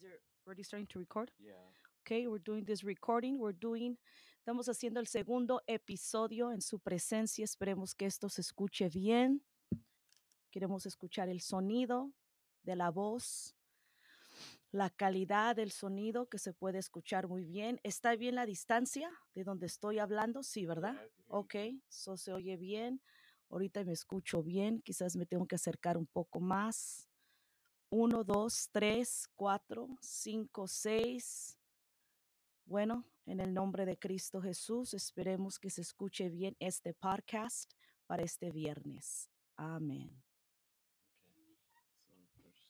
Is it already starting to record? Yeah. Okay, we're doing this recording. We're doing, estamos haciendo el segundo episodio en su presencia. Esperemos que esto se escuche bien. Queremos escuchar el sonido de la voz, la calidad del sonido que se puede escuchar muy bien. ¿Está bien la distancia de donde estoy hablando? Sí, ¿verdad? Ok, eso se oye bien. Ahorita me escucho bien. Quizás me tengo que acercar un poco más. Uno, dos, tres, cuatro, cinco, seis. Bueno, en el nombre de Cristo Jesús, esperemos que se escuche bien este podcast para este viernes. Amén.